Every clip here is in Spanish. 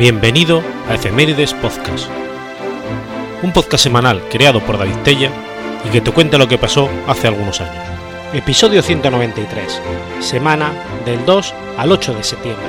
Bienvenido a Efemérides Podcast, un podcast semanal creado por David Tella y que te cuenta lo que pasó hace algunos años. Episodio 193, semana del 2 al 8 de septiembre.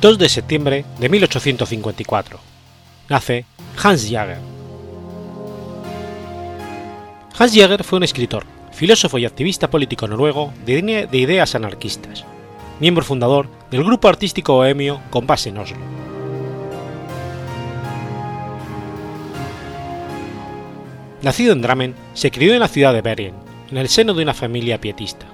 2 de septiembre de 1854. Nace Hans Jager. Hans Jager fue un escritor, filósofo y activista político noruego de, de ideas anarquistas, miembro fundador del grupo artístico bohemio con base en Oslo. Nacido en Drammen, se crió en la ciudad de Bergen, en el seno de una familia pietista.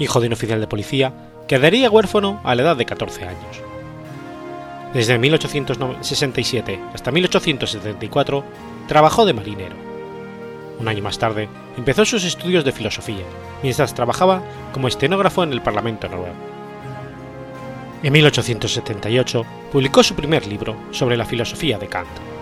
Hijo de un oficial de policía, quedaría huérfano a la edad de 14 años. Desde 1867 hasta 1874 trabajó de marinero. Un año más tarde empezó sus estudios de filosofía, mientras trabajaba como estenógrafo en el Parlamento noruego. En 1878 publicó su primer libro sobre la filosofía de Kant.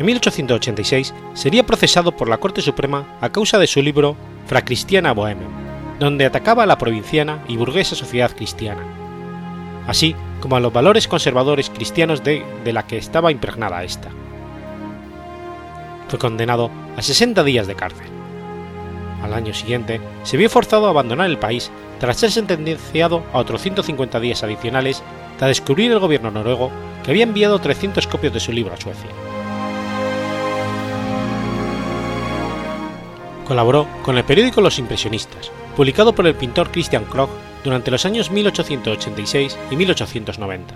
En 1886 sería procesado por la Corte Suprema a causa de su libro Fra Christiana Bohemia, donde atacaba a la provinciana y burguesa sociedad cristiana, así como a los valores conservadores cristianos de, de la que estaba impregnada esta. Fue condenado a 60 días de cárcel. Al año siguiente, se vio forzado a abandonar el país tras ser sentenciado a otros 150 días adicionales tras descubrir el gobierno noruego que había enviado 300 copias de su libro a Suecia. Colaboró con el periódico Los Impresionistas, publicado por el pintor Christian Krog durante los años 1886 y 1890.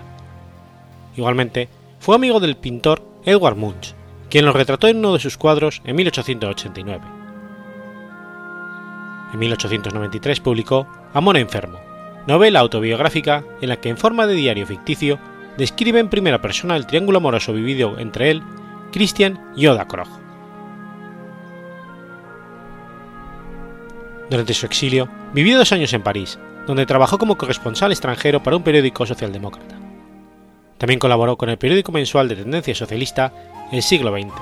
Igualmente, fue amigo del pintor Edward Munch, quien lo retrató en uno de sus cuadros en 1889. En 1893 publicó Amor enfermo, novela autobiográfica en la que en forma de diario ficticio describe en primera persona el triángulo amoroso vivido entre él, Christian y Oda Krog. Durante su exilio, vivió dos años en París, donde trabajó como corresponsal extranjero para un periódico socialdemócrata. También colaboró con el periódico mensual de tendencia socialista El Siglo XX,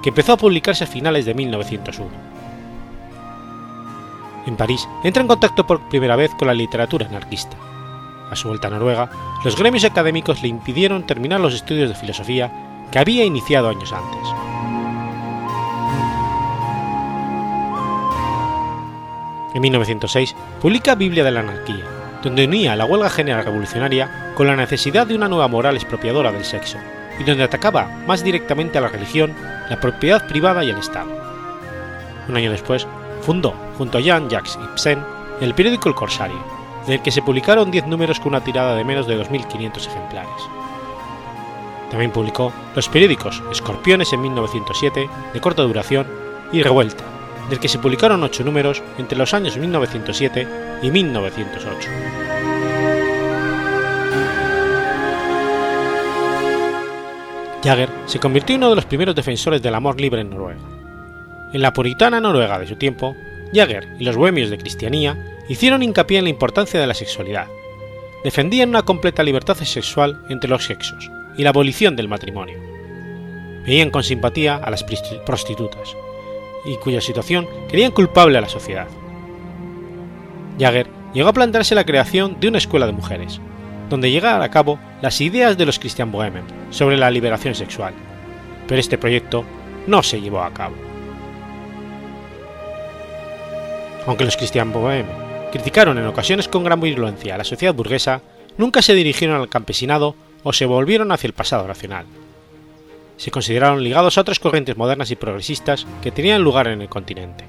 que empezó a publicarse a finales de 1901. En París entra en contacto por primera vez con la literatura anarquista. A su vuelta a Noruega, los gremios académicos le impidieron terminar los estudios de filosofía que había iniciado años antes. En 1906 publica Biblia de la Anarquía, donde unía la huelga general revolucionaria con la necesidad de una nueva moral expropiadora del sexo, y donde atacaba más directamente a la religión, la propiedad privada y el Estado. Un año después, fundó, junto a Jean-Jacques Ibsen, el periódico El Corsario, del que se publicaron 10 números con una tirada de menos de 2.500 ejemplares. También publicó los periódicos Escorpiones en 1907, de corta duración, y Revuelta, del que se publicaron ocho números entre los años 1907 y 1908. Jagger se convirtió en uno de los primeros defensores del amor libre en Noruega. En la puritana Noruega de su tiempo, Jagger y los bohemios de cristianía hicieron hincapié en la importancia de la sexualidad. Defendían una completa libertad sexual entre los sexos y la abolición del matrimonio. Veían con simpatía a las prostitutas, y cuya situación querían culpable a la sociedad. Jagger llegó a plantearse la creación de una escuela de mujeres, donde llegara a cabo las ideas de los Christian Bohemen sobre la liberación sexual, pero este proyecto no se llevó a cabo. Aunque los Christian Bohemen criticaron en ocasiones con gran virulencia a la sociedad burguesa, nunca se dirigieron al campesinado o se volvieron hacia el pasado nacional se consideraron ligados a otras corrientes modernas y progresistas que tenían lugar en el continente.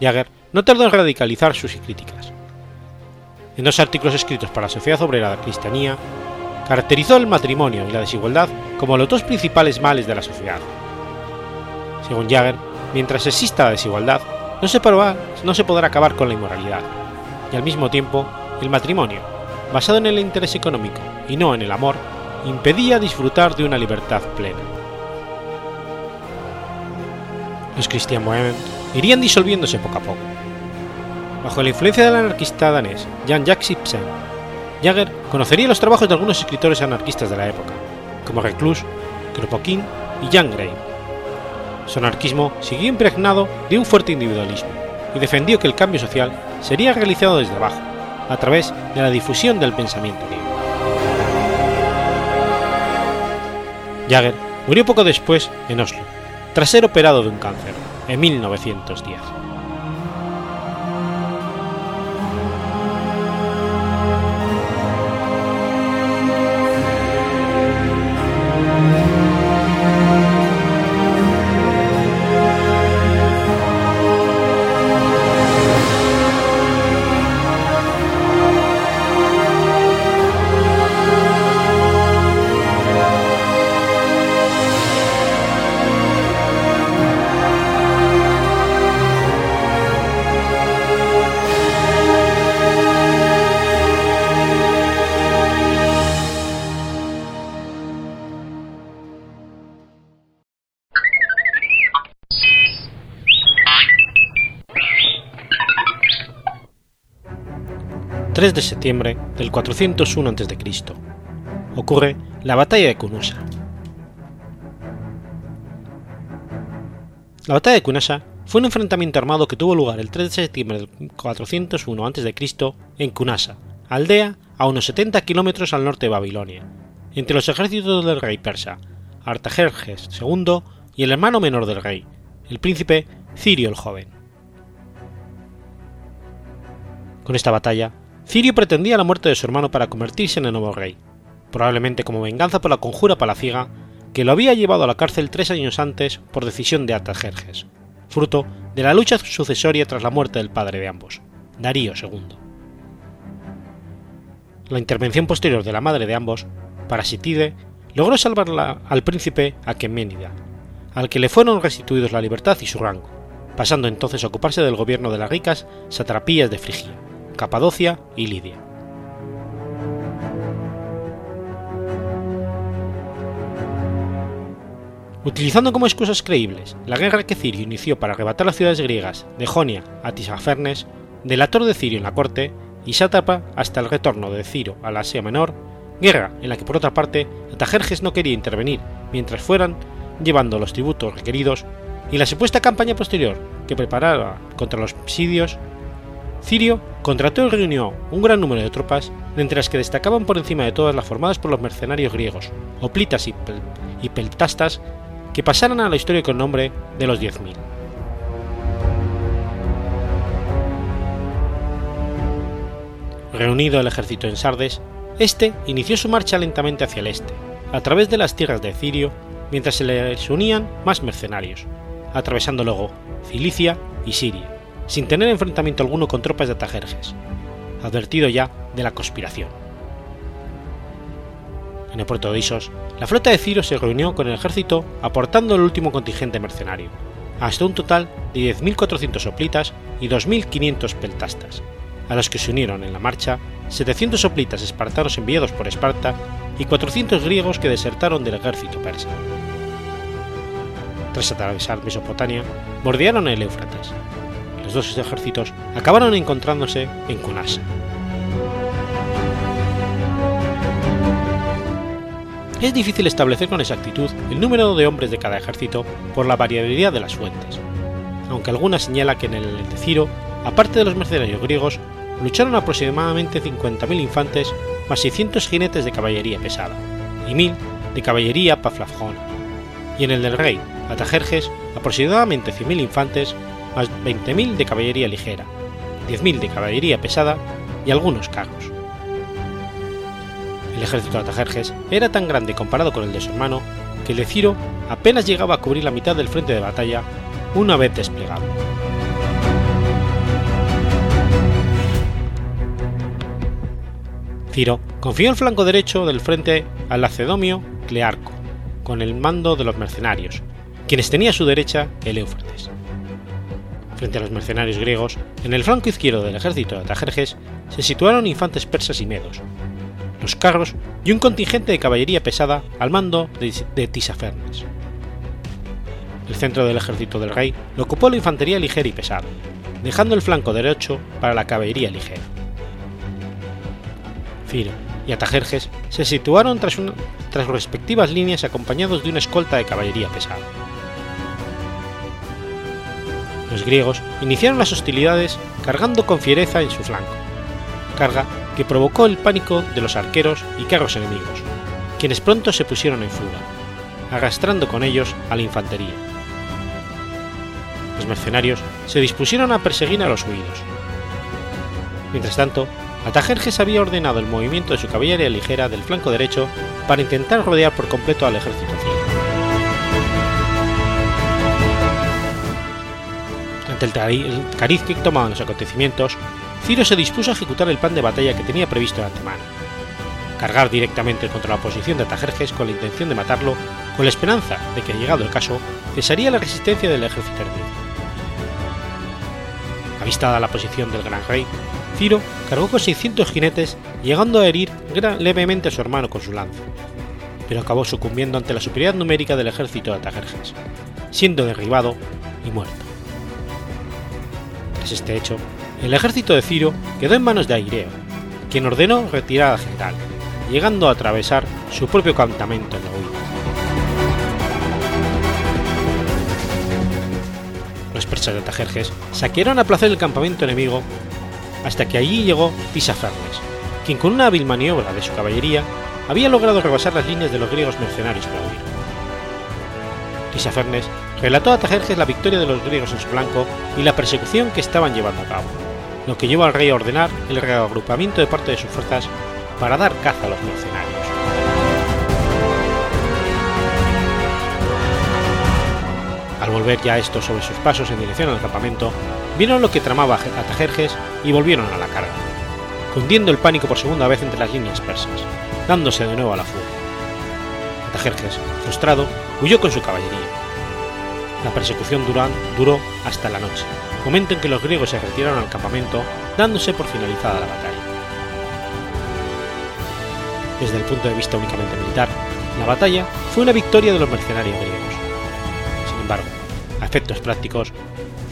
Jagger no tardó en radicalizar sus críticas. En dos artículos escritos para la Sociedad Obrera de Cristianía, caracterizó el matrimonio y la desigualdad como los dos principales males de la sociedad. Según Jagger, mientras exista la desigualdad, no se, podrá, no se podrá acabar con la inmoralidad, y al mismo tiempo, el matrimonio, basado en el interés económico y no en el amor, impedía disfrutar de una libertad plena. Los Christian Bohemen irían disolviéndose poco a poco. Bajo la influencia del anarquista danés Jan Jacques Ibsen, Jagger conocería los trabajos de algunos escritores anarquistas de la época, como Reclus, Kropotkin y Jan Gray. Su anarquismo siguió impregnado de un fuerte individualismo y defendió que el cambio social sería realizado desde abajo, a través de la difusión del pensamiento libre. Jagger murió poco después en Oslo, tras ser operado de un cáncer, en 1910. 3 de septiembre del 401 a.C. Ocurre la batalla de Kunusha. La batalla de Kunasha fue un enfrentamiento armado que tuvo lugar el 3 de septiembre del 401 a.C. en Kunasha, aldea a unos 70 kilómetros al norte de Babilonia, entre los ejércitos del rey persa, Artajerjes II y el hermano menor del rey, el príncipe Cirio el Joven. Con esta batalla, Cirio pretendía la muerte de su hermano para convertirse en el nuevo rey, probablemente como venganza por la conjura palaciega que lo había llevado a la cárcel tres años antes por decisión de Artajerjes, fruto de la lucha sucesoria tras la muerte del padre de ambos, Darío II. La intervención posterior de la madre de ambos, Parasitide, logró salvar al príncipe Aqueménida, al que le fueron restituidos la libertad y su rango, pasando entonces a ocuparse del gobierno de las ricas satrapías de Frigia Capadocia y Lidia. Utilizando como excusas creíbles la guerra que Cirio inició para arrebatar las ciudades griegas de Jonia a Tisafernes, delator de Cirio en la corte y sátrapa hasta el retorno de Ciro a la Asia Menor, guerra en la que por otra parte Atajerjes no quería intervenir mientras fueran llevando los tributos requeridos, y la supuesta campaña posterior que preparaba contra los psidios Cirio contrató y reunió un gran número de tropas, entre las que destacaban por encima de todas las formadas por los mercenarios griegos, oplitas y, peltastas, que pasaron a la historia con nombre de los 10.000. Reunido el ejército en Sardes, este inició su marcha lentamente hacia el este, a través de las tierras de Cirio, mientras se les unían más mercenarios, atravesando luego Cilicia y Siria sin tener enfrentamiento alguno con tropas de Atajerjes, advertido ya de la conspiración. En el puerto de Isos, la flota de Ciro se reunió con el ejército aportando el último contingente mercenario, hasta un total de 10.400 hoplitas y 2.500 peltastas, a los que se unieron en la marcha 700 hoplitas espartanos enviados por Esparta y 400 griegos que desertaron del ejército persa. Tras atravesar Mesopotamia, bordearon el Éufrates, dos ejércitos acabaron encontrándose en Kunasa. Es difícil establecer con exactitud el número de hombres de cada ejército por la variabilidad de las fuentes, aunque alguna señala que en el de Ciro, aparte de los mercenarios griegos, lucharon aproximadamente 50.000 infantes más 600 jinetes de caballería pesada y 1.000 de caballería paflafjona, y en el del rey, Atajerjes, aproximadamente 100.000 infantes más 20.000 de caballería ligera, 10.000 de caballería pesada y algunos carros. El ejército de Atajerjes era tan grande comparado con el de su hermano que el de Ciro apenas llegaba a cubrir la mitad del frente de batalla una vez desplegado. Ciro confió el flanco derecho del frente al lacedomio Clearco, con el mando de los mercenarios, quienes tenía a su derecha el Éufrates frente a los mercenarios griegos, en el flanco izquierdo del ejército de Atajerjes se situaron infantes persas y medos, los carros y un contingente de caballería pesada al mando de, Tisafernes. el centro del ejército del rey lo ocupó la infantería ligera y pesada, dejando el flanco derecho para la caballería ligera. Ciro y Atajerjes se situaron tras, tras respectivas líneas acompañados de una escolta de caballería pesada. Los griegos iniciaron las hostilidades cargando con fiereza en su flanco, carga que provocó el pánico de los arqueros y carros enemigos, quienes pronto se pusieron en fuga, arrastrando con ellos a la infantería. Los mercenarios se dispusieron a perseguir a los huidos. Mientras tanto, Atajerjes había ordenado el movimiento de su caballería ligera del flanco derecho para intentar rodear por completo al ejército Ante el cariz que tomaban los acontecimientos, Ciro se dispuso a ejecutar el plan de batalla que tenía previsto de antemano. Cargar directamente contra la posición de Atajerjes con la intención de matarlo, con la esperanza de que, llegado el caso, cesaría la resistencia del ejército ermita. Avistada la posición del gran rey, Ciro cargó con 600 jinetes, llegando a herir levemente a su hermano con su lanza, pero acabó sucumbiendo ante la superioridad numérica del ejército de Atajerjes, siendo derribado y muerto. Tras este hecho, el ejército de Ciro quedó en manos de Aireo, quien ordenó retirada general, llegando a atravesar su propio campamento en la huida. Los persas de Atajerjes saquearon a placer el campamento enemigo hasta que allí llegó Tisafernes, quien con una hábil maniobra de su caballería había logrado rebasar las líneas de los griegos mercenarios para huir. Tisafernes relató a Tajerjes la victoria de los griegos en su flanco y la persecución que estaban llevando a cabo, lo que llevó al rey a ordenar el reagrupamiento de parte de sus fuerzas para dar caza a los mercenarios. Al volver ya estos sobre sus pasos en dirección al campamento, vieron lo que tramaba Atajerjes y volvieron a la carga, cundiendo el pánico por segunda vez entre las líneas persas, dándose de nuevo a la fuga. Atajerjes, frustrado, huyó con su caballería. La persecución duró, hasta la noche, momento en que los griegos se retiraron al campamento, dándose por finalizada la batalla. Desde el punto de vista únicamente militar, la batalla fue una victoria de los mercenarios griegos embargo, a efectos prácticos,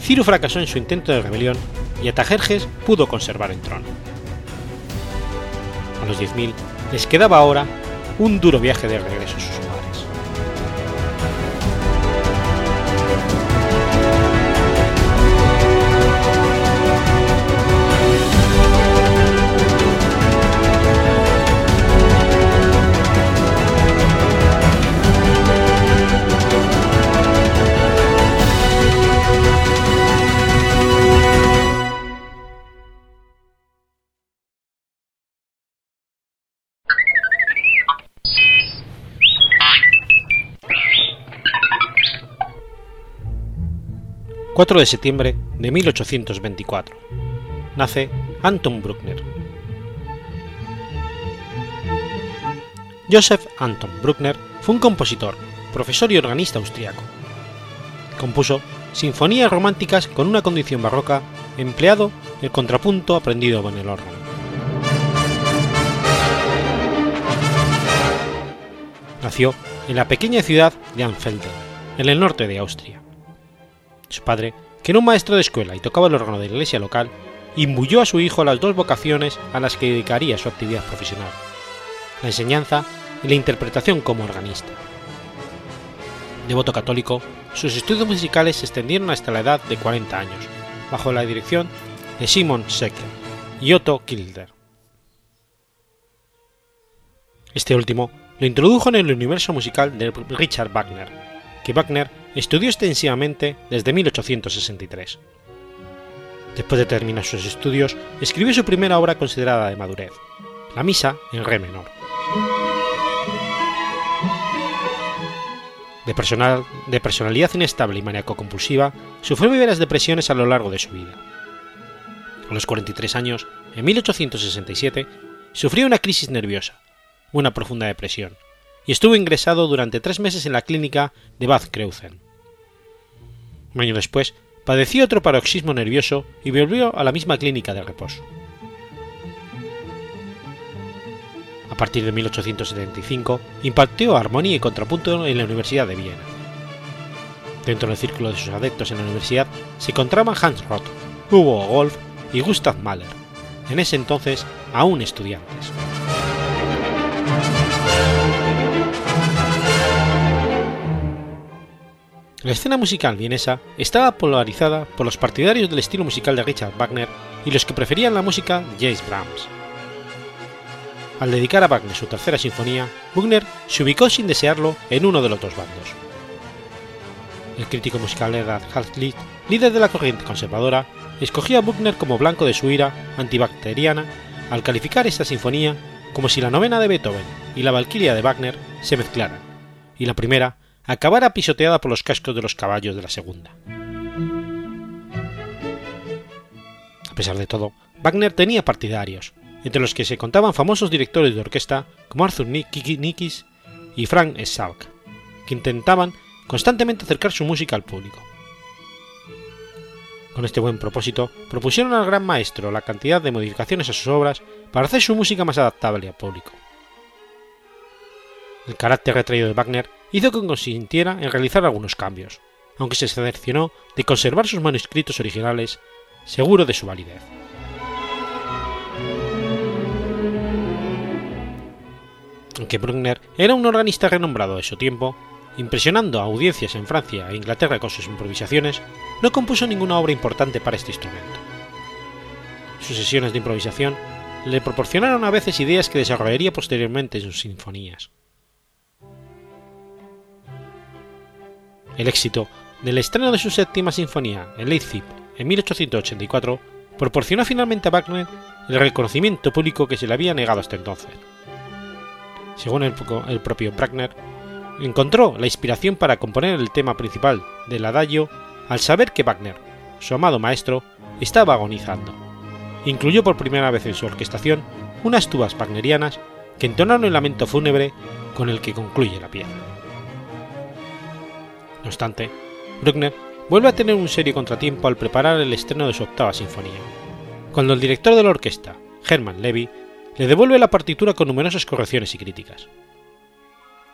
Ciro fracasó en su intento de rebelión y Atajerjes pudo conservar el trono. A los 10.000 les quedaba ahora un duro viaje de regreso 4 de septiembre de 1824. Nace Anton Bruckner. Joseph Anton Bruckner fue un compositor, profesor y organista austriaco. Compuso sinfonías románticas con una condición barroca, empleado el contrapunto aprendido con el órgano. Nació en la pequeña ciudad de Anfelden, en el norte de Austria. Su padre, que era un maestro de escuela y tocaba el órgano de la iglesia local, imbuyó a su hijo las dos vocaciones a las que dedicaría su actividad profesional, la enseñanza y la interpretación como organista. Devoto católico, sus estudios musicales se extendieron hasta la edad de 40 años, bajo la dirección de Simon Secker y Otto Kilder. Este último lo introdujo en el universo musical de Richard Wagner, que Wagner estudió extensivamente desde 1863. Después de terminar sus estudios, escribió su primera obra considerada de madurez, la Misa en Re menor. De, personal, de personalidad inestable y maníaco-compulsiva, sufrió varias depresiones a lo largo de su vida. A los 43 años, en 1867, sufrió una crisis nerviosa, una profunda depresión, y estuvo ingresado durante tres meses en la clínica de Bad Kreuzen. Un año después, padeció otro paroxismo nervioso y volvió a la misma clínica de reposo. A partir de 1875, impartió armonía y contrapunto en la Universidad de Viena. Dentro del círculo de sus adeptos en la universidad se encontraban Hans Roth, Hugo Wolf y Gustav Mahler, en ese entonces aún estudiantes. La escena musical vienesa estaba polarizada por los partidarios del estilo musical de Richard Wagner y los que preferían la música de James Brahms. Al dedicar a Wagner su tercera sinfonía, Wagner se ubicó sin desearlo en uno de los dos bandos. El crítico musical Edward Hartley, líder de la corriente conservadora, escogía a Wagner como blanco de su ira antibacteriana al calificar esta sinfonía como si la novena de Beethoven y la Valquiria de Wagner se mezclaran, y la primera acabara pisoteada por los cascos de los caballos de la segunda. A pesar de todo, Wagner tenía partidarios, entre los que se contaban famosos directores de orquesta como Arthur Nikis y Frank Salk, que intentaban constantemente acercar su música al público. Con este buen propósito, propusieron al gran maestro la cantidad de modificaciones a sus obras para hacer su música más adaptable al público. El carácter retraído de Wagner hizo que consintiera en realizar algunos cambios, aunque se seleccionó de conservar sus manuscritos originales, seguro de su validez. Aunque Bruckner era un organista renombrado de su tiempo, impresionando a audiencias en Francia e Inglaterra con sus improvisaciones, no compuso ninguna obra importante para este instrumento. Sus sesiones de improvisación le proporcionaron a veces ideas que desarrollaría posteriormente en sus sinfonías. El éxito del estreno de su séptima sinfonía en Leipzig en 1884 proporcionó finalmente a Wagner el reconocimiento público que se le había negado hasta entonces. Según el, el propio Wagner, encontró la inspiración para componer el tema principal del adagio al saber que Wagner, su amado maestro, estaba agonizando. Incluyó por primera vez en su orquestación unas tubas wagnerianas que entonaron el lamento fúnebre con el que concluye la pieza. No obstante, Bruckner vuelve a tener un serio contratiempo al preparar el estreno de su octava sinfonía, cuando el director de la orquesta, Hermann Levy, le devuelve la partitura con numerosas correcciones y críticas.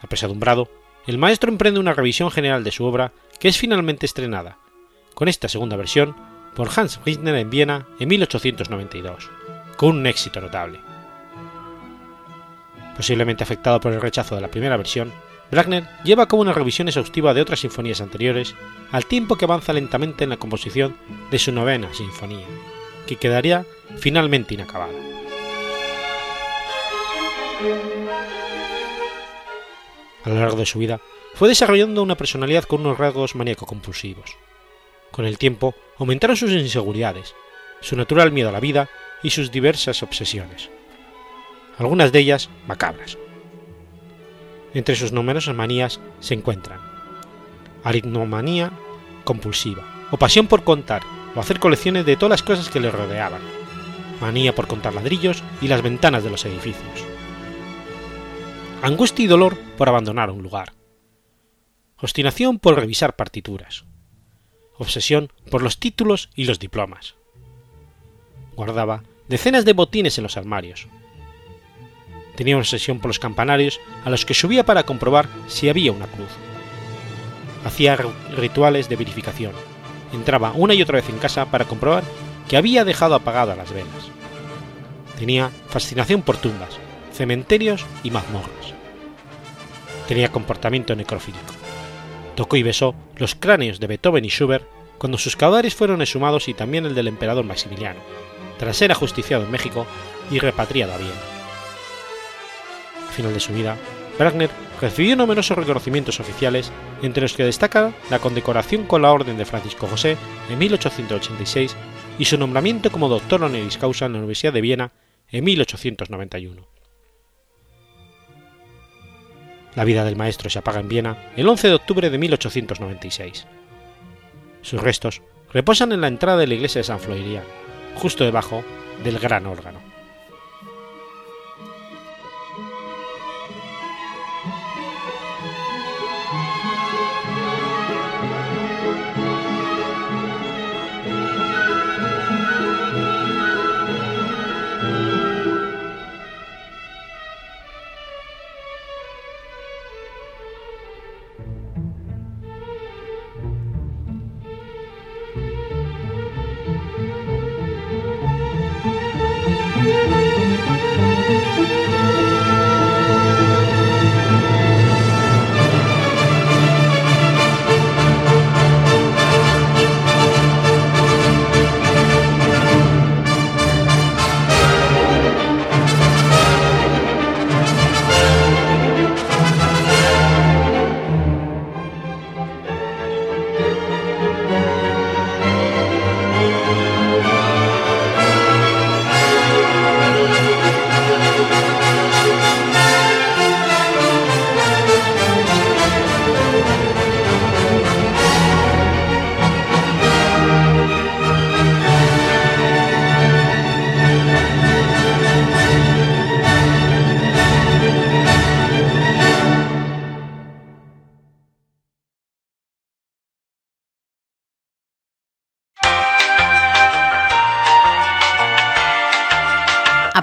Apesadumbrado, el maestro emprende una revisión general de su obra que es finalmente estrenada, con esta segunda versión, por Hans Richtner en Viena en 1892, con un éxito notable. Posiblemente afectado por el rechazo de la primera versión, Wagner lleva a cabo una revisión exhaustiva de otras sinfonías anteriores, al tiempo que avanza lentamente en la composición de su novena sinfonía, que quedaría finalmente inacabada. A lo largo de su vida, fue desarrollando una personalidad con unos rasgos maníaco-compulsivos. Con el tiempo, aumentaron sus inseguridades, su natural miedo a la vida y sus diversas obsesiones. Algunas de ellas macabras. Entre sus numerosas manías se encuentran. Aritmomanía compulsiva, o pasión por contar o hacer colecciones de todas las cosas que le rodeaban, manía por contar ladrillos y las ventanas de los edificios, angustia y dolor por abandonar un lugar, obstinación por revisar partituras, obsesión por los títulos y los diplomas. Guardaba decenas de botines en los armarios. Tenía una obsesión por los campanarios a los que subía para comprobar si había una cruz. Hacía rituales de verificación. Entraba una y otra vez en casa para comprobar que había dejado apagadas las velas. Tenía fascinación por tumbas, cementerios y mazmorras. Tenía comportamiento necrofílico. Tocó y besó los cráneos de Beethoven y Schubert cuando sus cadáveres fueron exhumados y también el del emperador Maximiliano, tras ser ajusticiado en México y repatriado a Viena. Al final de su vida, Wagner recibió numerosos reconocimientos oficiales, entre los que destaca la condecoración con la Orden de Francisco José en 1886 y su nombramiento como doctor honoris causa en la Universidad de Viena en 1891. La vida del maestro se apaga en Viena el 11 de octubre de 1896. Sus restos reposan en la entrada de la iglesia de San Florian, justo debajo del gran órgano.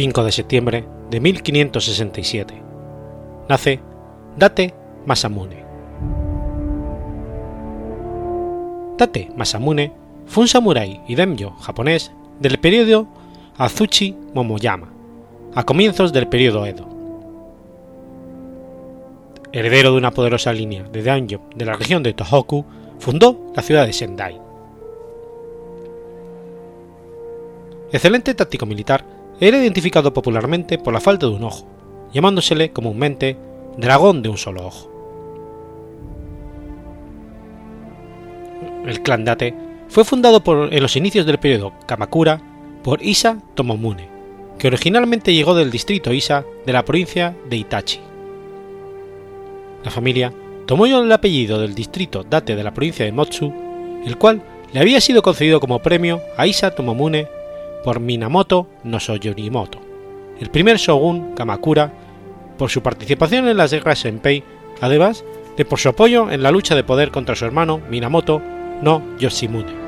5 de septiembre de 1567. Nace Date Masamune. Date Masamune fue un samurái y daimyo japonés del periodo Azuchi Momoyama, a comienzos del periodo Edo. Heredero de una poderosa línea de daimyo de la región de Tohoku, fundó la ciudad de Sendai. Excelente táctico militar, era identificado popularmente por la falta de un ojo, llamándosele comúnmente dragón de un solo ojo. El clan Date fue fundado por, en los inicios del periodo Kamakura por Isa Tomomune, que originalmente llegó del distrito Isa de la provincia de Itachi. La familia tomó el apellido del distrito Date de la provincia de Motsu, el cual le había sido concedido como premio a Isa Tomomune por Minamoto no Soyorimoto, el primer shogun Kamakura, por su participación en las guerras Senpei, además de por su apoyo en la lucha de poder contra su hermano Minamoto no Yoshimune.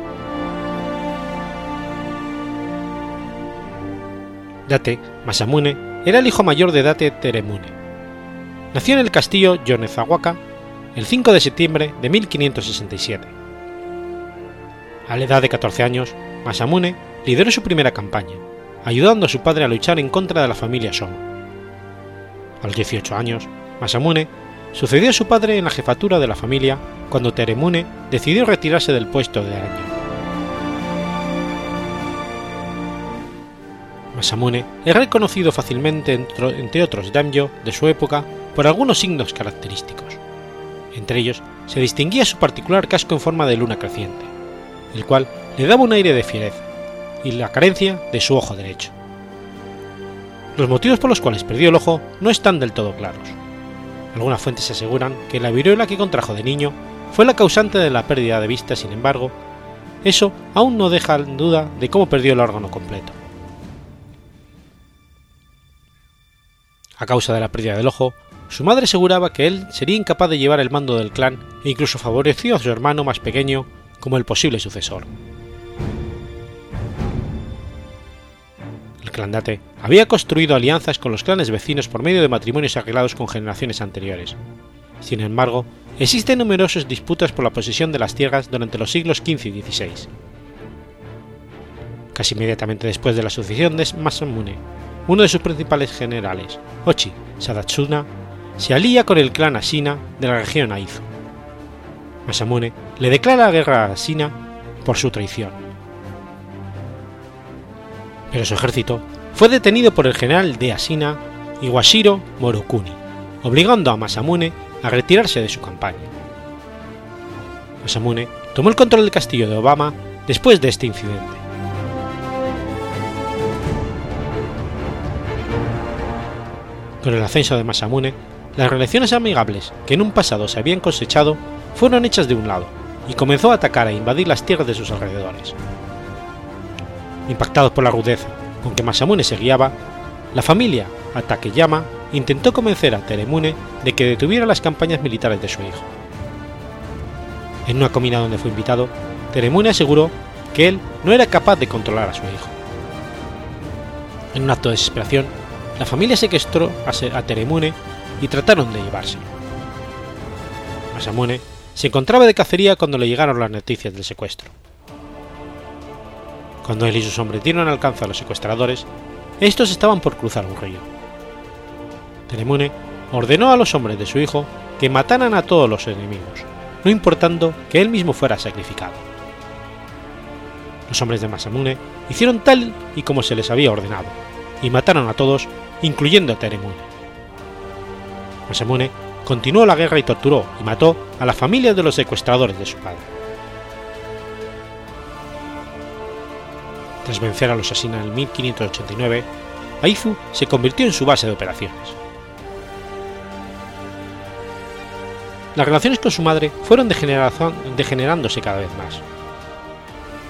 Date Masamune era el hijo mayor de Date Teremune. Nació en el castillo Yonezawaka el 5 de septiembre de 1567. A la edad de 14 años, Masamune lideró su primera campaña, ayudando a su padre a luchar en contra de la familia Song. A los 18 años, Masamune sucedió a su padre en la jefatura de la familia cuando Teremune decidió retirarse del puesto de año. Masamune es reconocido fácilmente entre otros daimyo de su época por algunos signos característicos. Entre ellos se distinguía su particular casco en forma de luna creciente, el cual le daba un aire de fiereza, y la carencia de su ojo derecho. Los motivos por los cuales perdió el ojo no están del todo claros. Algunas fuentes aseguran que la viruela que contrajo de niño fue la causante de la pérdida de vista, sin embargo, eso aún no deja duda de cómo perdió el órgano completo. A causa de la pérdida del ojo, su madre aseguraba que él sería incapaz de llevar el mando del clan e incluso favoreció a su hermano más pequeño como el posible sucesor. Clan Date había construido alianzas con los clanes vecinos por medio de matrimonios arreglados con generaciones anteriores. Sin embargo, existen numerosas disputas por la posesión de las tierras durante los siglos XV y XVI. Casi inmediatamente después de la sucesión de Masamune, uno de sus principales generales, Ochi Sadatsuna, se alía con el clan Ashina de la región Aizu. Masamune le declara la guerra a Ashina por su traición pero su ejército fue detenido por el general de Asina Iwashiro Morokuni, obligando a Masamune a retirarse de su campaña. Masamune tomó el control del castillo de Obama después de este incidente. Con el ascenso de Masamune, las relaciones amigables que en un pasado se habían cosechado fueron hechas de un lado y comenzó a atacar e invadir las tierras de sus alrededores. Impactados por la rudeza con que Masamune se guiaba, la familia Atakeyama intentó convencer a Teremune de que detuviera las campañas militares de su hijo. En una comida donde fue invitado, Teremune aseguró que él no era capaz de controlar a su hijo. En un acto de desesperación, la familia secuestró a Teremune y trataron de llevárselo. Masamune se encontraba de cacería cuando le llegaron las noticias del secuestro. Cuando él y sus hombres dieron alcance a los secuestradores, estos estaban por cruzar un río. Tenemune ordenó a los hombres de su hijo que mataran a todos los enemigos, no importando que él mismo fuera sacrificado. Los hombres de Masamune hicieron tal y como se les había ordenado, y mataron a todos, incluyendo a Tenemune. Masamune continuó la guerra y torturó y mató a la familia de los secuestradores de su padre. Tras vencer a los asesinos en 1589, Aizu se convirtió en su base de operaciones. Las relaciones con su madre fueron degenerándose cada vez más.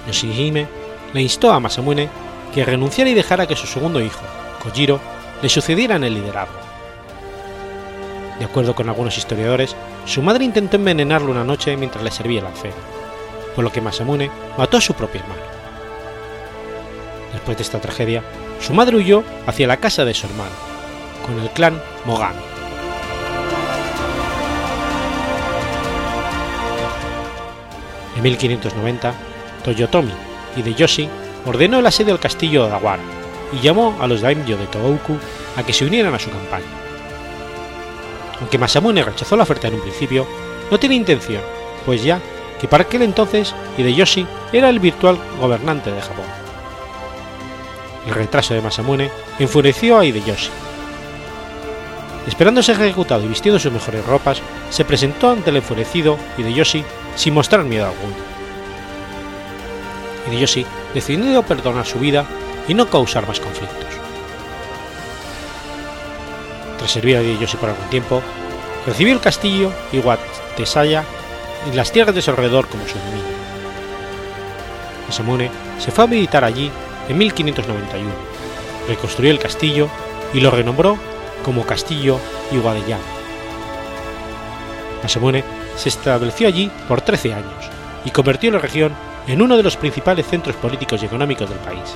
Yoshihime le instó a Masamune que renunciara y dejara que su segundo hijo, Kojiro, le sucediera en el liderazgo. De acuerdo con algunos historiadores, su madre intentó envenenarlo una noche mientras le servía el alfeo, por lo que Masamune mató a su propio hermano. Después de esta tragedia, su madre huyó hacia la casa de su hermano, con el clan Mogami. En 1590, Toyotomi Hideyoshi ordenó el asedio al castillo de Odawara y llamó a los daimyo de Tohoku a que se unieran a su campaña. Aunque Masamune rechazó la oferta en un principio, no tiene intención, pues ya que para aquel entonces Hideyoshi era el virtual gobernante de Japón. El retraso de Masamune enfureció a Hideyoshi. Esperando ser ejecutado y vistiendo sus mejores ropas, se presentó ante el enfurecido Hideyoshi sin mostrar miedo alguno. Hideyoshi decidió perdonar su vida y no causar más conflictos. Tras servir a Hideyoshi por algún tiempo, recibió el castillo Iwatesaya y las tierras de su alrededor como su dominio. Masamune se fue a visitar allí en 1591, reconstruyó el castillo y lo renombró como Castillo Iwadeyama. Masamune se estableció allí por 13 años y convirtió la región en uno de los principales centros políticos y económicos del país.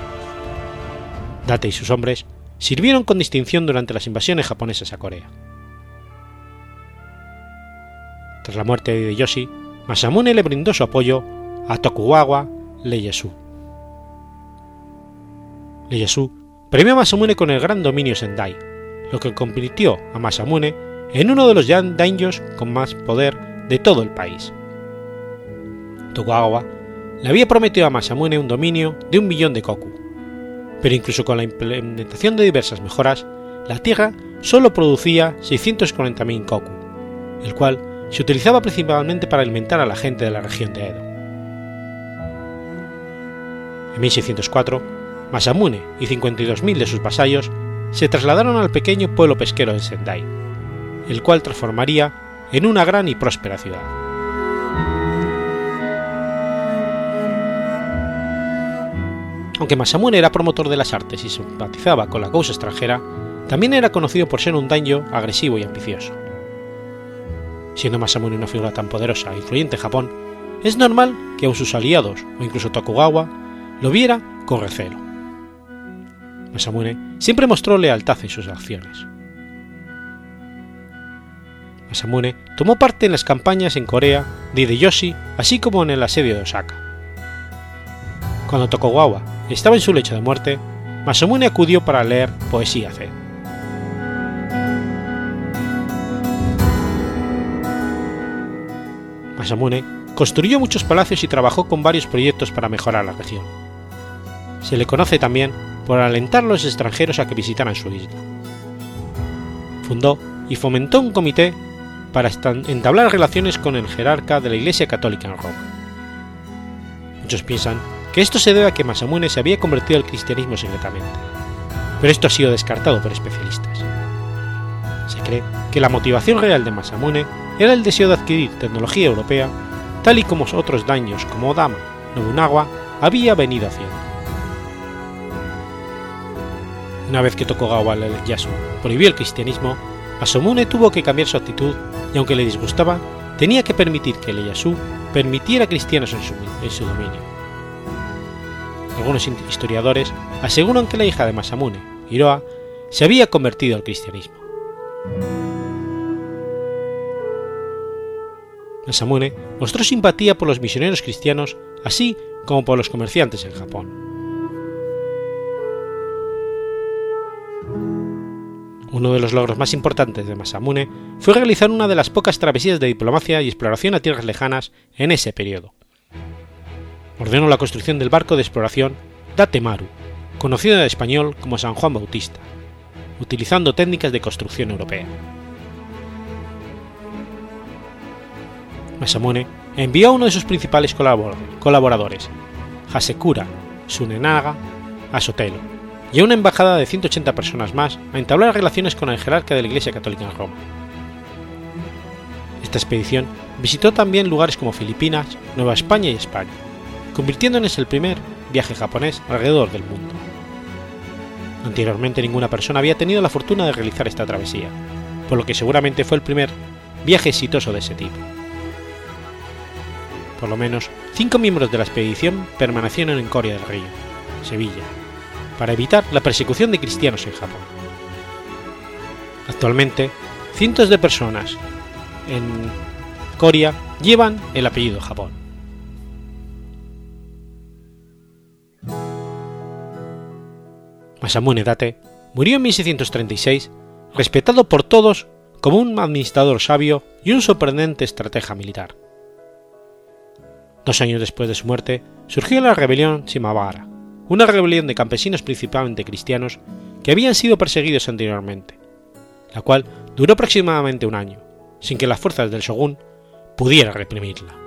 Date y sus hombres sirvieron con distinción durante las invasiones japonesas a Corea. Tras la muerte de Hideyoshi, Masamune le brindó su apoyo a Tokugawa Ieyasu. Ieyasu premió a Masamune con el gran dominio Sendai, lo que convirtió a Masamune en uno de los daimyos con más poder de todo el país. Tokugawa le había prometido a Masamune un dominio de un millón de koku, pero incluso con la implementación de diversas mejoras, la tierra solo producía 640.000 koku, el cual se utilizaba principalmente para alimentar a la gente de la región de Edo. En 1604, Masamune y 52.000 de sus vasallos se trasladaron al pequeño pueblo pesquero de Sendai, el cual transformaría en una gran y próspera ciudad. Aunque Masamune era promotor de las artes y simpatizaba con la causa extranjera, también era conocido por ser un daño agresivo y ambicioso. Siendo Masamune una figura tan poderosa e influyente en Japón, es normal que aun sus aliados o incluso Tokugawa lo viera con recelo. Masamune siempre mostró lealtad en sus acciones. Masamune tomó parte en las campañas en Corea de Hideyoshi, así como en el asedio de Osaka. Cuando Tokugawa estaba en su lecho de muerte, Masamune acudió para leer poesía Zen. Masamune construyó muchos palacios y trabajó con varios proyectos para mejorar la región. Se le conoce también por alentar a los extranjeros a que visitaran su isla. Fundó y fomentó un comité para entablar relaciones con el jerarca de la Iglesia Católica en Roma. Muchos piensan que esto se debe a que Masamune se había convertido al cristianismo secretamente, pero esto ha sido descartado por especialistas. Se cree que la motivación real de Masamune era el deseo de adquirir tecnología europea, tal y como otros daños como Odama Nobunaga había venido haciendo. Una vez que Tokugawa Ieyasu prohibió el cristianismo, Masamune tuvo que cambiar su actitud y aunque le disgustaba, tenía que permitir que Ieyasu permitiera cristianos en su, en su dominio. Algunos historiadores aseguran que la hija de Masamune, Hiroa, se había convertido al cristianismo. Masamune mostró simpatía por los misioneros cristianos así como por los comerciantes en Japón. Uno de los logros más importantes de Masamune fue realizar una de las pocas travesías de diplomacia y exploración a tierras lejanas en ese periodo. Ordenó la construcción del barco de exploración Datemaru, conocido en español como San Juan Bautista, utilizando técnicas de construcción europea. Masamune envió a uno de sus principales colaboradores, Hasekura Sunenaga, a Sotelo, y a una embajada de 180 personas más a entablar relaciones con el jerarca de la Iglesia Católica en Roma. Esta expedición visitó también lugares como Filipinas, Nueva España y España, convirtiéndose en el primer viaje japonés alrededor del mundo. Anteriormente ninguna persona había tenido la fortuna de realizar esta travesía, por lo que seguramente fue el primer viaje exitoso de ese tipo. Por lo menos cinco miembros de la expedición permanecieron en Coria del Río, Sevilla, para evitar la persecución de cristianos en Japón. Actualmente, cientos de personas en Coria llevan el apellido Japón. Masamune Date murió en 1636, respetado por todos como un administrador sabio y un sorprendente estratega militar. Dos años después de su muerte, surgió la rebelión Shimabara, una rebelión de campesinos principalmente cristianos que habían sido perseguidos anteriormente, la cual duró aproximadamente un año, sin que las fuerzas del shogun pudieran reprimirla.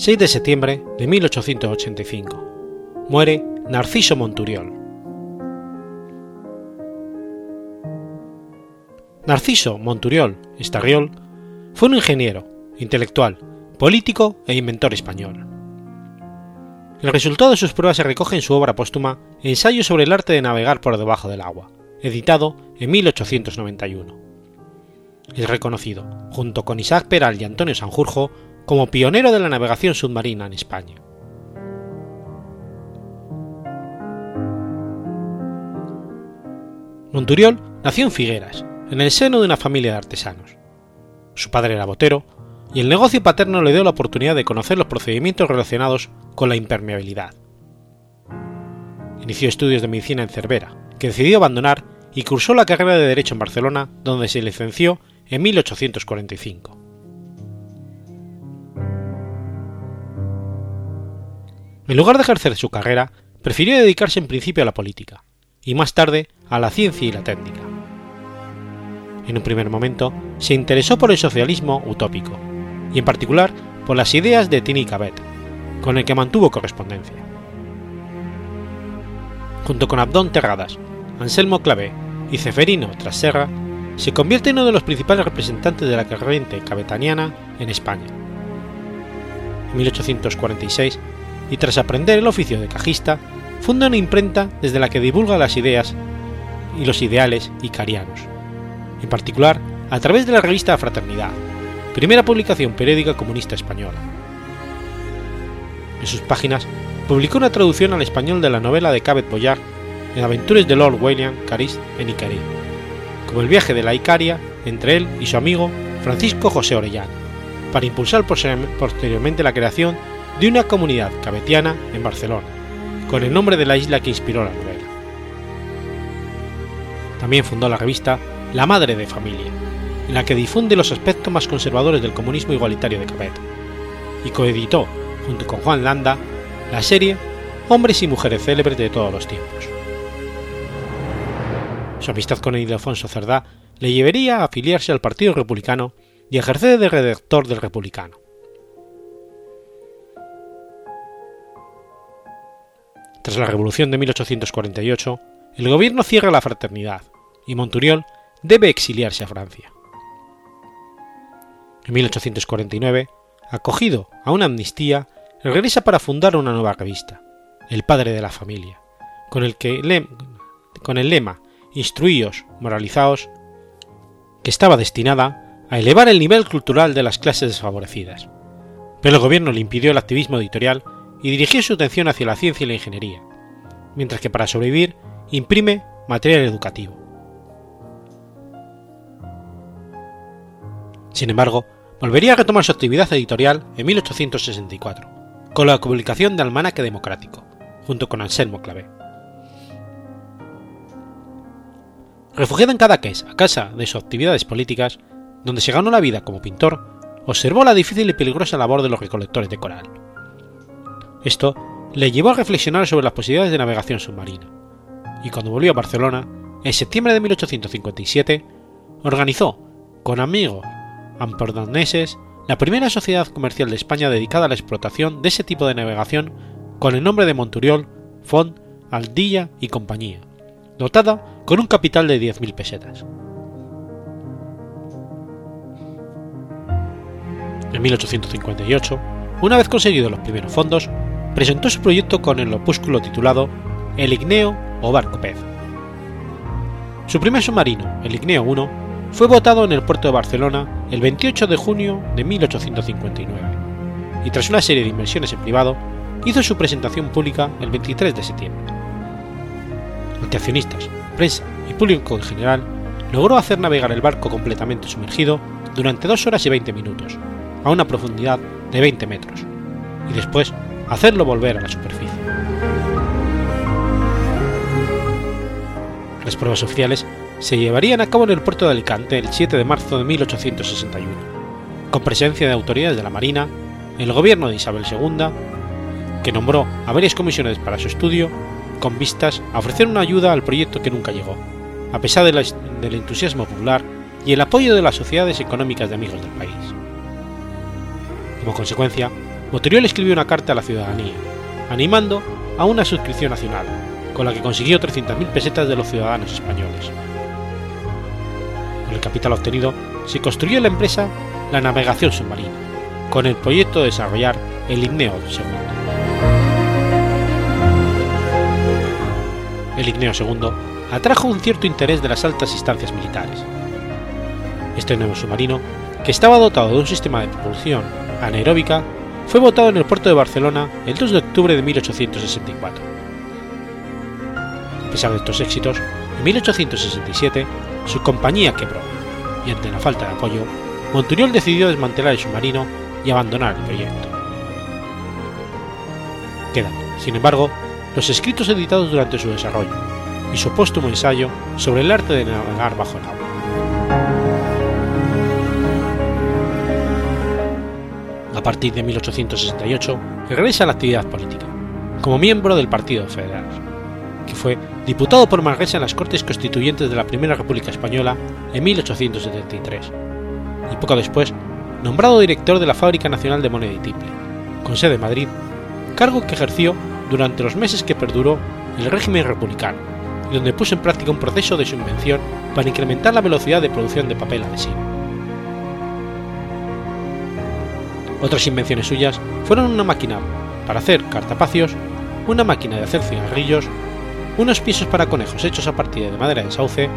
6 de septiembre de 1885. Muere Narciso Monturiol. Narciso Monturiol Estarriol fue un ingeniero, intelectual, político e inventor español. El resultado de sus pruebas se recoge en su obra póstuma Ensayo sobre el arte de navegar por debajo del agua, editado en 1891. Es reconocido, junto con Isaac Peral y Antonio Sanjurjo, como pionero de la navegación submarina en España. Monturiol nació en Figueras, en el seno de una familia de artesanos. Su padre era botero, y el negocio paterno le dio la oportunidad de conocer los procedimientos relacionados con la impermeabilidad. Inició estudios de medicina en Cervera, que decidió abandonar y cursó la carrera de Derecho en Barcelona, donde se licenció en 1845. En lugar de ejercer su carrera, prefirió dedicarse en principio a la política, y más tarde a la ciencia y la técnica. En un primer momento se interesó por el socialismo utópico, y en particular por las ideas de Tini Cabet, con el que mantuvo correspondencia. Junto con Abdón Terradas, Anselmo Clavé y Ceferino Traserra, se convierte en uno de los principales representantes de la corriente cabetaniana en España. En 1846 y tras aprender el oficio de cajista, funda una imprenta desde la que divulga las ideas y los ideales icarianos, en particular a través de la revista Fraternidad, primera publicación periódica comunista española. En sus páginas publicó una traducción al español de la novela de Cabet Boyard en Aventuras de Lord William Caris en Icarí, como el viaje de la Icaria entre él y su amigo Francisco José Orellana, para impulsar posteriormente la creación de una comunidad cabetiana en Barcelona, con el nombre de la isla que inspiró la novela. También fundó la revista La Madre de Familia, en la que difunde los aspectos más conservadores del comunismo igualitario de Cabet, y coeditó, junto con Juan Landa, la serie Hombres y Mujeres Célebres de todos los tiempos. Su amistad con Ildefonso Cerdá le llevaría a afiliarse al Partido Republicano y ejercer de redactor del Republicano. Tras la Revolución de 1848, el gobierno cierra la fraternidad y Monturiol debe exiliarse a Francia. En 1849, acogido a una amnistía, regresa para fundar una nueva revista, El Padre de la Familia, con el, que con el lema Instruíos, moralizaos, que estaba destinada a elevar el nivel cultural de las clases desfavorecidas. Pero el gobierno le impidió el activismo editorial y dirigió su atención hacia la ciencia y la ingeniería, mientras que para sobrevivir imprime material educativo. Sin embargo, volvería a retomar su actividad editorial en 1864, con la publicación de Almanaque Democrático, junto con Anselmo Clavé. Refugiado en Cadaqués a casa de sus actividades políticas, donde se ganó la vida como pintor, observó la difícil y peligrosa labor de los recolectores de coral. Esto le llevó a reflexionar sobre las posibilidades de navegación submarina, y cuando volvió a Barcelona, en septiembre de 1857, organizó, con amigos amperdoneses, la primera sociedad comercial de España dedicada a la explotación de ese tipo de navegación con el nombre de Monturiol, Font, Aldilla y compañía, dotada con un capital de 10.000 pesetas. En 1858, una vez conseguidos los primeros fondos, presentó su proyecto con el opúsculo titulado El Igneo o Barco Pez. Su primer submarino, el Igneo I, fue votado en el puerto de Barcelona el 28 de junio de 1859 y tras una serie de inversiones en privado hizo su presentación pública el 23 de septiembre. Ante accionistas, prensa y público en general, logró hacer navegar el barco completamente sumergido durante 2 horas y 20 minutos, a una profundidad de 20 metros, y después hacerlo volver a la superficie. Las pruebas oficiales se llevarían a cabo en el puerto de Alicante el 7 de marzo de 1861, con presencia de autoridades de la Marina, el gobierno de Isabel II, que nombró a varias comisiones para su estudio, con vistas a ofrecer una ayuda al proyecto que nunca llegó, a pesar del entusiasmo popular y el apoyo de las sociedades económicas de amigos del país. Como consecuencia, Motoriol escribió una carta a la ciudadanía, animando a una suscripción nacional, con la que consiguió 300.000 pesetas de los ciudadanos españoles. Con el capital obtenido, se construyó la empresa la navegación submarina, con el proyecto de desarrollar el Igneo II. El Igneo II atrajo un cierto interés de las altas instancias militares. Este nuevo submarino, que estaba dotado de un sistema de propulsión anaeróbica, fue votado en el puerto de Barcelona el 2 de octubre de 1864. A pesar de estos éxitos, en 1867 su compañía quebró, y ante la falta de apoyo, Monturiol decidió desmantelar el submarino y abandonar el proyecto. Quedan, sin embargo, los escritos editados durante su desarrollo y su póstumo ensayo sobre el arte de navegar bajo el agua. A partir de 1868 regresa a la actividad política, como miembro del Partido Federal, que fue diputado por Manresa en las Cortes Constituyentes de la Primera República Española en 1873, y poco después nombrado director de la Fábrica Nacional de Moneda y Tiple, con sede en Madrid, cargo que ejerció durante los meses que perduró el régimen republicano, y donde puso en práctica un proceso de su invención para incrementar la velocidad de producción de papel adhesivo. Otras invenciones suyas fueron una máquina para hacer cartapacios, una máquina de hacer cigarrillos unos pisos para conejos hechos a partir de madera de sauce,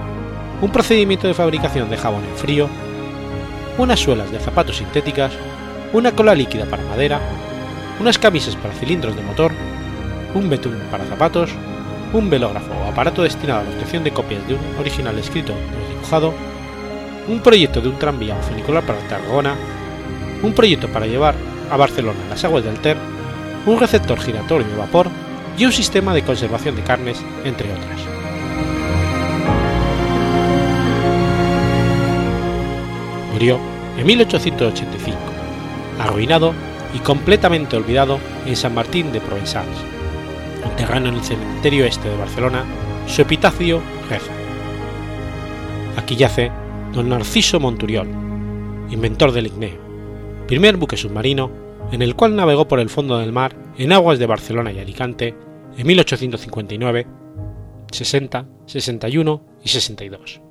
un procedimiento de fabricación de jabón en frío, unas suelas de zapatos sintéticas, una cola líquida para madera, unas camisas para cilindros de motor, un betún para zapatos, un velógrafo o aparato destinado a la obtención de copias de un original escrito o dibujado, un proyecto de un tranvía o funicular para Tarragona, un proyecto para llevar a Barcelona las aguas del Ter, un receptor giratorio de vapor y un sistema de conservación de carnes, entre otras. Murió en 1885, arruinado y completamente olvidado en San Martín de Provençals, enterrado en el cementerio este de Barcelona, su epitafio reza. Aquí yace don Narciso Monturiol, inventor del Igneo, primer buque submarino en el cual navegó por el fondo del mar en aguas de Barcelona y Alicante en 1859, 60, 61 y 62.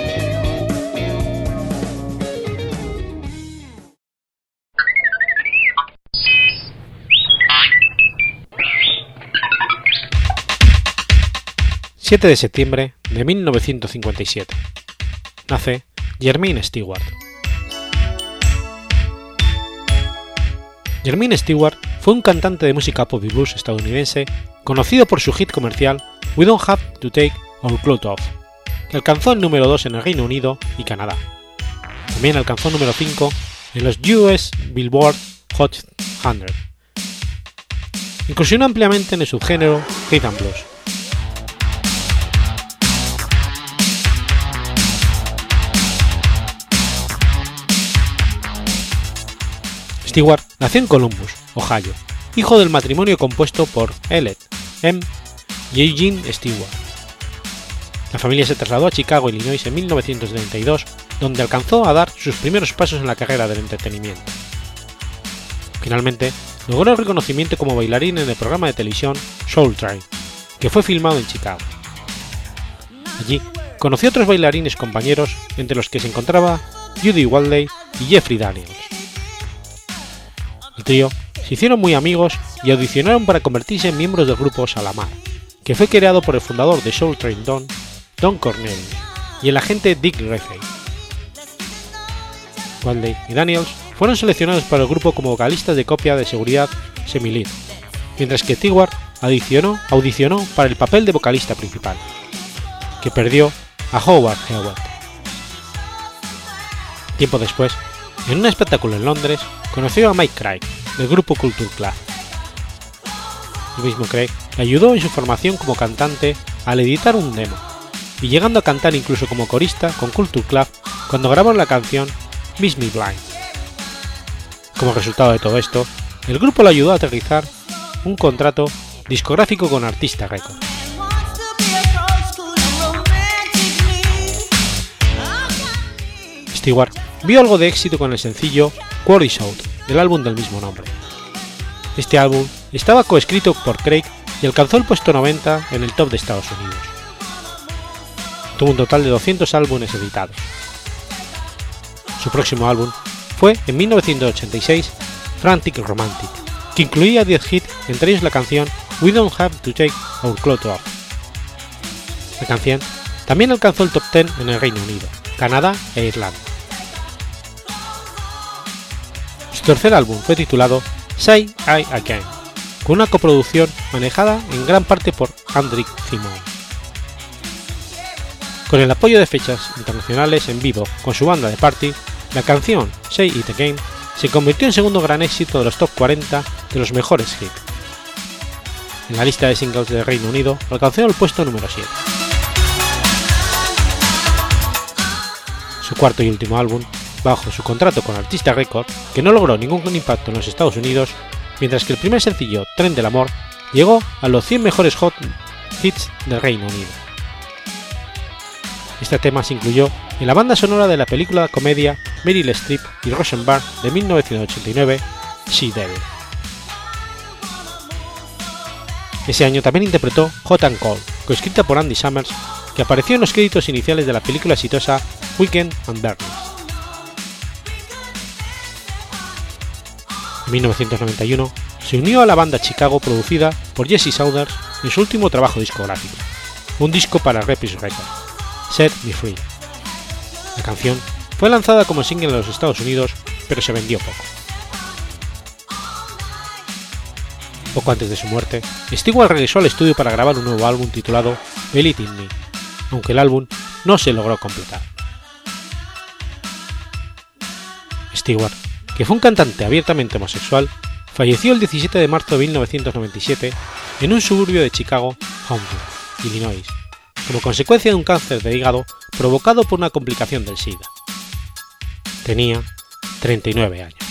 7 de septiembre de 1957. Nace Jermaine Stewart. Jermaine Stewart fue un cantante de música pop y blues estadounidense conocido por su hit comercial We Don't Have to Take Our Clothes Off, que alcanzó el número 2 en el Reino Unido y Canadá. También alcanzó el número 5 en los US Billboard Hot 100. Incursionó ampliamente en el subgénero Hit and Blues Stewart nació en Columbus, Ohio, hijo del matrimonio compuesto por Elliot M. y Eugene Stewart. La familia se trasladó a Chicago, Illinois en 1932, donde alcanzó a dar sus primeros pasos en la carrera del entretenimiento. Finalmente, logró el reconocimiento como bailarín en el programa de televisión Soul Train, que fue filmado en Chicago. Allí conoció a otros bailarines compañeros, entre los que se encontraba Judy Waldley y Jeffrey Daniels. El trío se hicieron muy amigos y audicionaron para convertirse en miembros del grupo Salamar, que fue creado por el fundador de Soul Train Don, Don Cornelius, y el agente Dick Reffey. Waldley y Daniels fueron seleccionados para el grupo como vocalistas de copia de seguridad semi mientras que Stewart audicionó, audicionó para el papel de vocalista principal, que perdió a Howard Hewitt. Tiempo después, en un espectáculo en Londres, conoció a Mike Craig, del grupo Culture Club. El mismo Craig le ayudó en su formación como cantante al editar un demo, y llegando a cantar incluso como corista con Culture Club cuando grabaron la canción Miss Me Blind. Como resultado de todo esto, el grupo le ayudó a aterrizar un contrato discográfico con Artista Records. Stewart vio algo de éxito con el sencillo Quarry Shout del álbum del mismo nombre. Este álbum estaba coescrito por Craig y alcanzó el puesto 90 en el top de Estados Unidos. Tuvo un total de 200 álbumes editados. Su próximo álbum fue en 1986 Frantic Romantic, que incluía 10 hits, entre ellos la canción We Don't Have to Take Our Clothes Off. La canción también alcanzó el top 10 en el Reino Unido, Canadá e Irlanda. Su tercer álbum fue titulado Say I Again, con una coproducción manejada en gran parte por Andrick Simon. Con el apoyo de fechas internacionales en vivo con su banda de party, la canción Say It Again se convirtió en segundo gran éxito de los top 40 de los mejores hits. En la lista de singles del Reino Unido alcanzó el puesto número 7. Su cuarto y último álbum, bajo su contrato con Artista Record, que no logró ningún impacto en los Estados Unidos, mientras que el primer sencillo, Tren del Amor, llegó a los 100 mejores hot hits del Reino Unido. Este tema se incluyó en la banda sonora de la película comedia Meryl Streep y Rosenberg de 1989, She Devil. Ese año también interpretó Hot and Cold, coescrita por Andy Summers, que apareció en los créditos iniciales de la película exitosa Weekend and Darkness. 1991 se unió a la banda Chicago producida por Jesse Saunders en su último trabajo discográfico, un disco para Reprise Records, Set Me Free. La canción fue lanzada como single en los Estados Unidos, pero se vendió poco. Poco antes de su muerte, Stewart regresó al estudio para grabar un nuevo álbum titulado Believe in Me, aunque el álbum no se logró completar. Stewart, que fue un cantante abiertamente homosexual, falleció el 17 de marzo de 1997 en un suburbio de Chicago, Homewood, Illinois, como consecuencia de un cáncer de hígado provocado por una complicación del SIDA. Tenía 39 años.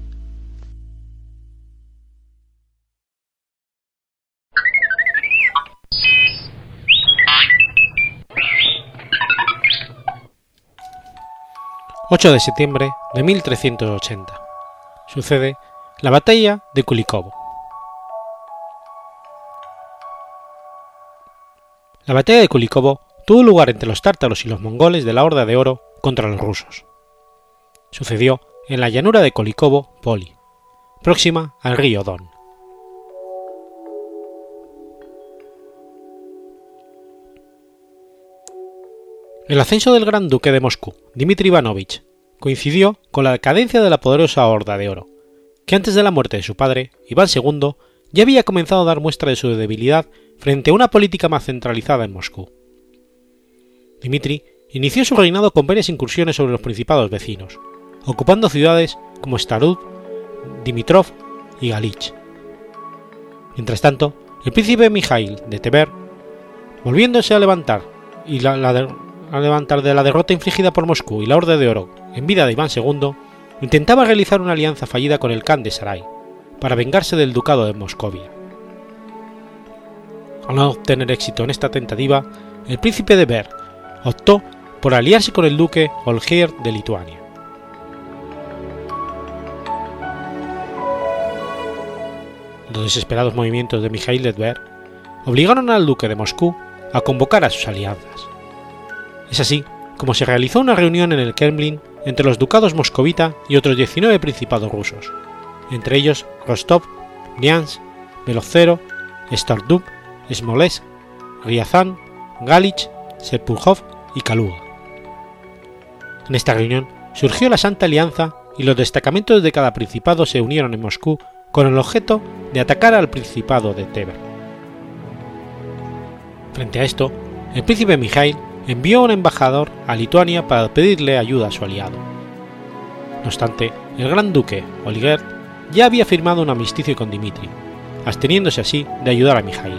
8 de septiembre de 1380. Sucede la batalla de Kulikovo. La batalla de Kulikovo tuvo lugar entre los tártaros y los mongoles de la Horda de Oro contra los rusos. Sucedió en la llanura de Kulikovo, Poli, próxima al río Don. El ascenso del gran duque de Moscú, Dmitry Ivanovich, coincidió con la decadencia de la poderosa Horda de Oro, que antes de la muerte de su padre, Iván II, ya había comenzado a dar muestra de su debilidad frente a una política más centralizada en Moscú. Dmitry inició su reinado con varias incursiones sobre los principados vecinos, ocupando ciudades como Starud, Dimitrov y Galich. Mientras tanto, el príncipe Mijail de Tver, volviéndose a levantar y la, la, a levantar de la derrota infligida por Moscú y la Orden de Oro en vida de Iván II, intentaba realizar una alianza fallida con el Khan de Sarai, para vengarse del ducado de Moscovia. Al no obtener éxito en esta tentativa, el príncipe de Ber optó por aliarse con el duque Olgierd de Lituania. Los desesperados movimientos de Mikhail de Tver obligaron al duque de Moscú a convocar a sus alianzas. Es así como se realizó una reunión en el Kremlin entre los ducados moscovita y otros 19 principados rusos, entre ellos Rostov, Bryansk, Belozero, Stardub, Smolensk, Ryazan, Galich, Sepulhov y Kaluga. En esta reunión surgió la Santa Alianza y los destacamentos de cada principado se unieron en Moscú con el objeto de atacar al principado de Tver. Frente a esto, el príncipe Mijail envió un embajador a Lituania para pedirle ayuda a su aliado. No obstante, el gran duque, Olgerd, ya había firmado un armisticio con Dimitri, absteniéndose así de ayudar a Mijail.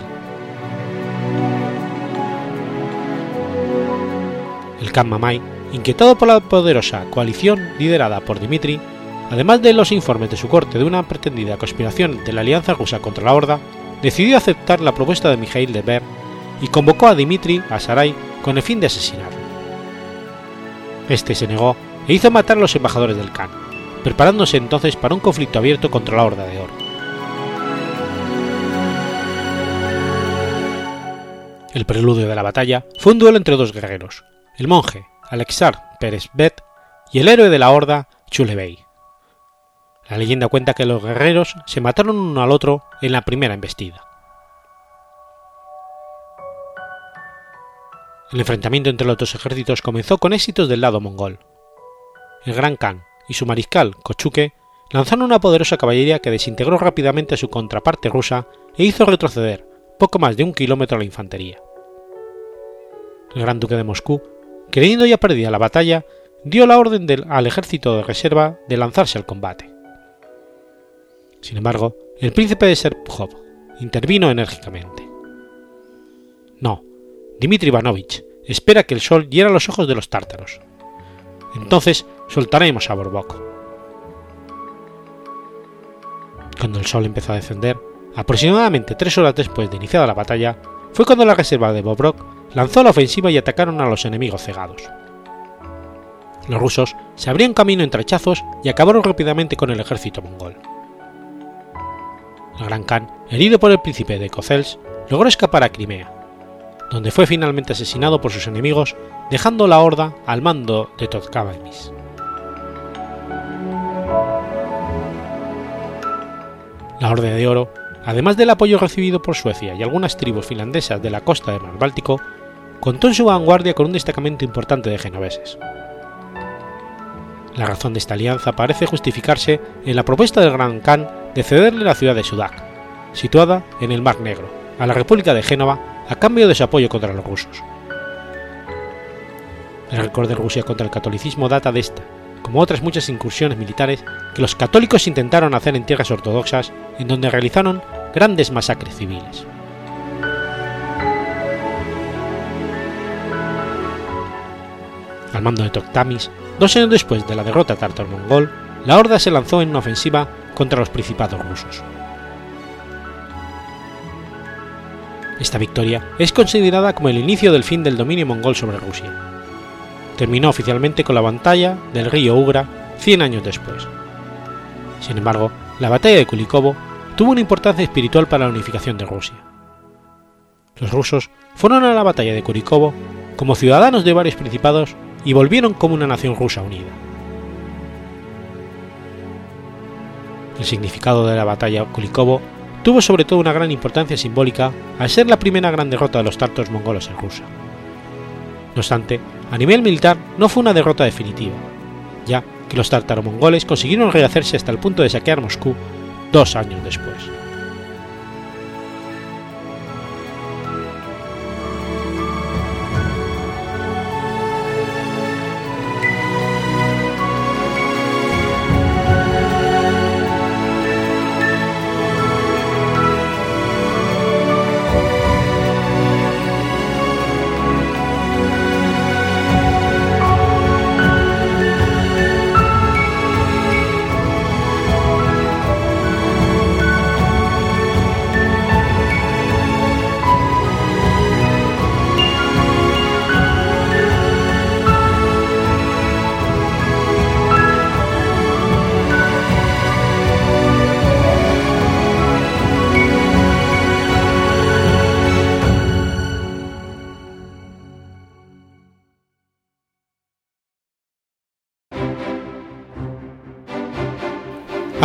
El Khan Mamai, inquietado por la poderosa coalición liderada por Dimitri, además de los informes de su corte de una pretendida conspiración de la alianza rusa contra la Horda, decidió aceptar la propuesta de Mijail de Ver y convocó a Dimitri a Sarai con el fin de asesinarlo. Este se negó e hizo matar a los embajadores del Khan, preparándose entonces para un conflicto abierto contra la Horda de Oro. El preludio de la batalla fue un duelo entre dos guerreros, el monje Alexar Peresbet y el héroe de la Horda Chulebey. La leyenda cuenta que los guerreros se mataron uno al otro en la primera embestida. El enfrentamiento entre los dos ejércitos comenzó con éxitos del lado mongol. El Gran Khan y su mariscal Kochuke lanzaron una poderosa caballería que desintegró rápidamente a su contraparte rusa e hizo retroceder poco más de un kilómetro a la infantería. El Gran Duque de Moscú, creyendo ya perdida la batalla, dio la orden al ejército de reserva de lanzarse al combate. Sin embargo, el príncipe de Serpujov intervino enérgicamente. No, Dmitri Ivanovich espera que el sol hiera los ojos de los tártaros. Entonces soltaremos a Borbok. Cuando el sol empezó a descender, aproximadamente tres horas después de iniciada la batalla, fue cuando la reserva de Bobrok lanzó la ofensiva y atacaron a los enemigos cegados. Los rusos se abrieron camino entre hachazos y acabaron rápidamente con el ejército mongol. El Gran Khan, herido por el príncipe de Kozels, logró escapar a Crimea, donde fue finalmente asesinado por sus enemigos, dejando la horda al mando de Tozkabamis. La Horda de Oro, además del apoyo recibido por Suecia y algunas tribus finlandesas de la costa del Mar Báltico, contó en su vanguardia con un destacamento importante de genoveses. La razón de esta alianza parece justificarse en la propuesta del Gran Khan de cederle la ciudad de Sudak, situada en el Mar Negro, a la República de Génova a cambio de su apoyo contra los rusos. El récord de Rusia contra el catolicismo data de esta, como otras muchas incursiones militares que los católicos intentaron hacer en tierras ortodoxas, en donde realizaron grandes masacres civiles. Al mando de Toktamis, dos años después de la derrota tártaro-mongol, la horda se lanzó en una ofensiva contra los principados rusos. Esta victoria es considerada como el inicio del fin del dominio mongol sobre Rusia. Terminó oficialmente con la batalla del río Ugra 100 años después. Sin embargo, la batalla de Kulikovo tuvo una importancia espiritual para la unificación de Rusia. Los rusos fueron a la batalla de Kurikovo como ciudadanos de varios principados y volvieron como una nación rusa unida. El significado de la batalla Kulikovo tuvo sobre todo una gran importancia simbólica al ser la primera gran derrota de los tartos mongoles en Rusia. No obstante, a nivel militar no fue una derrota definitiva, ya que los tártaro-mongoles consiguieron rehacerse hasta el punto de saquear Moscú dos años después.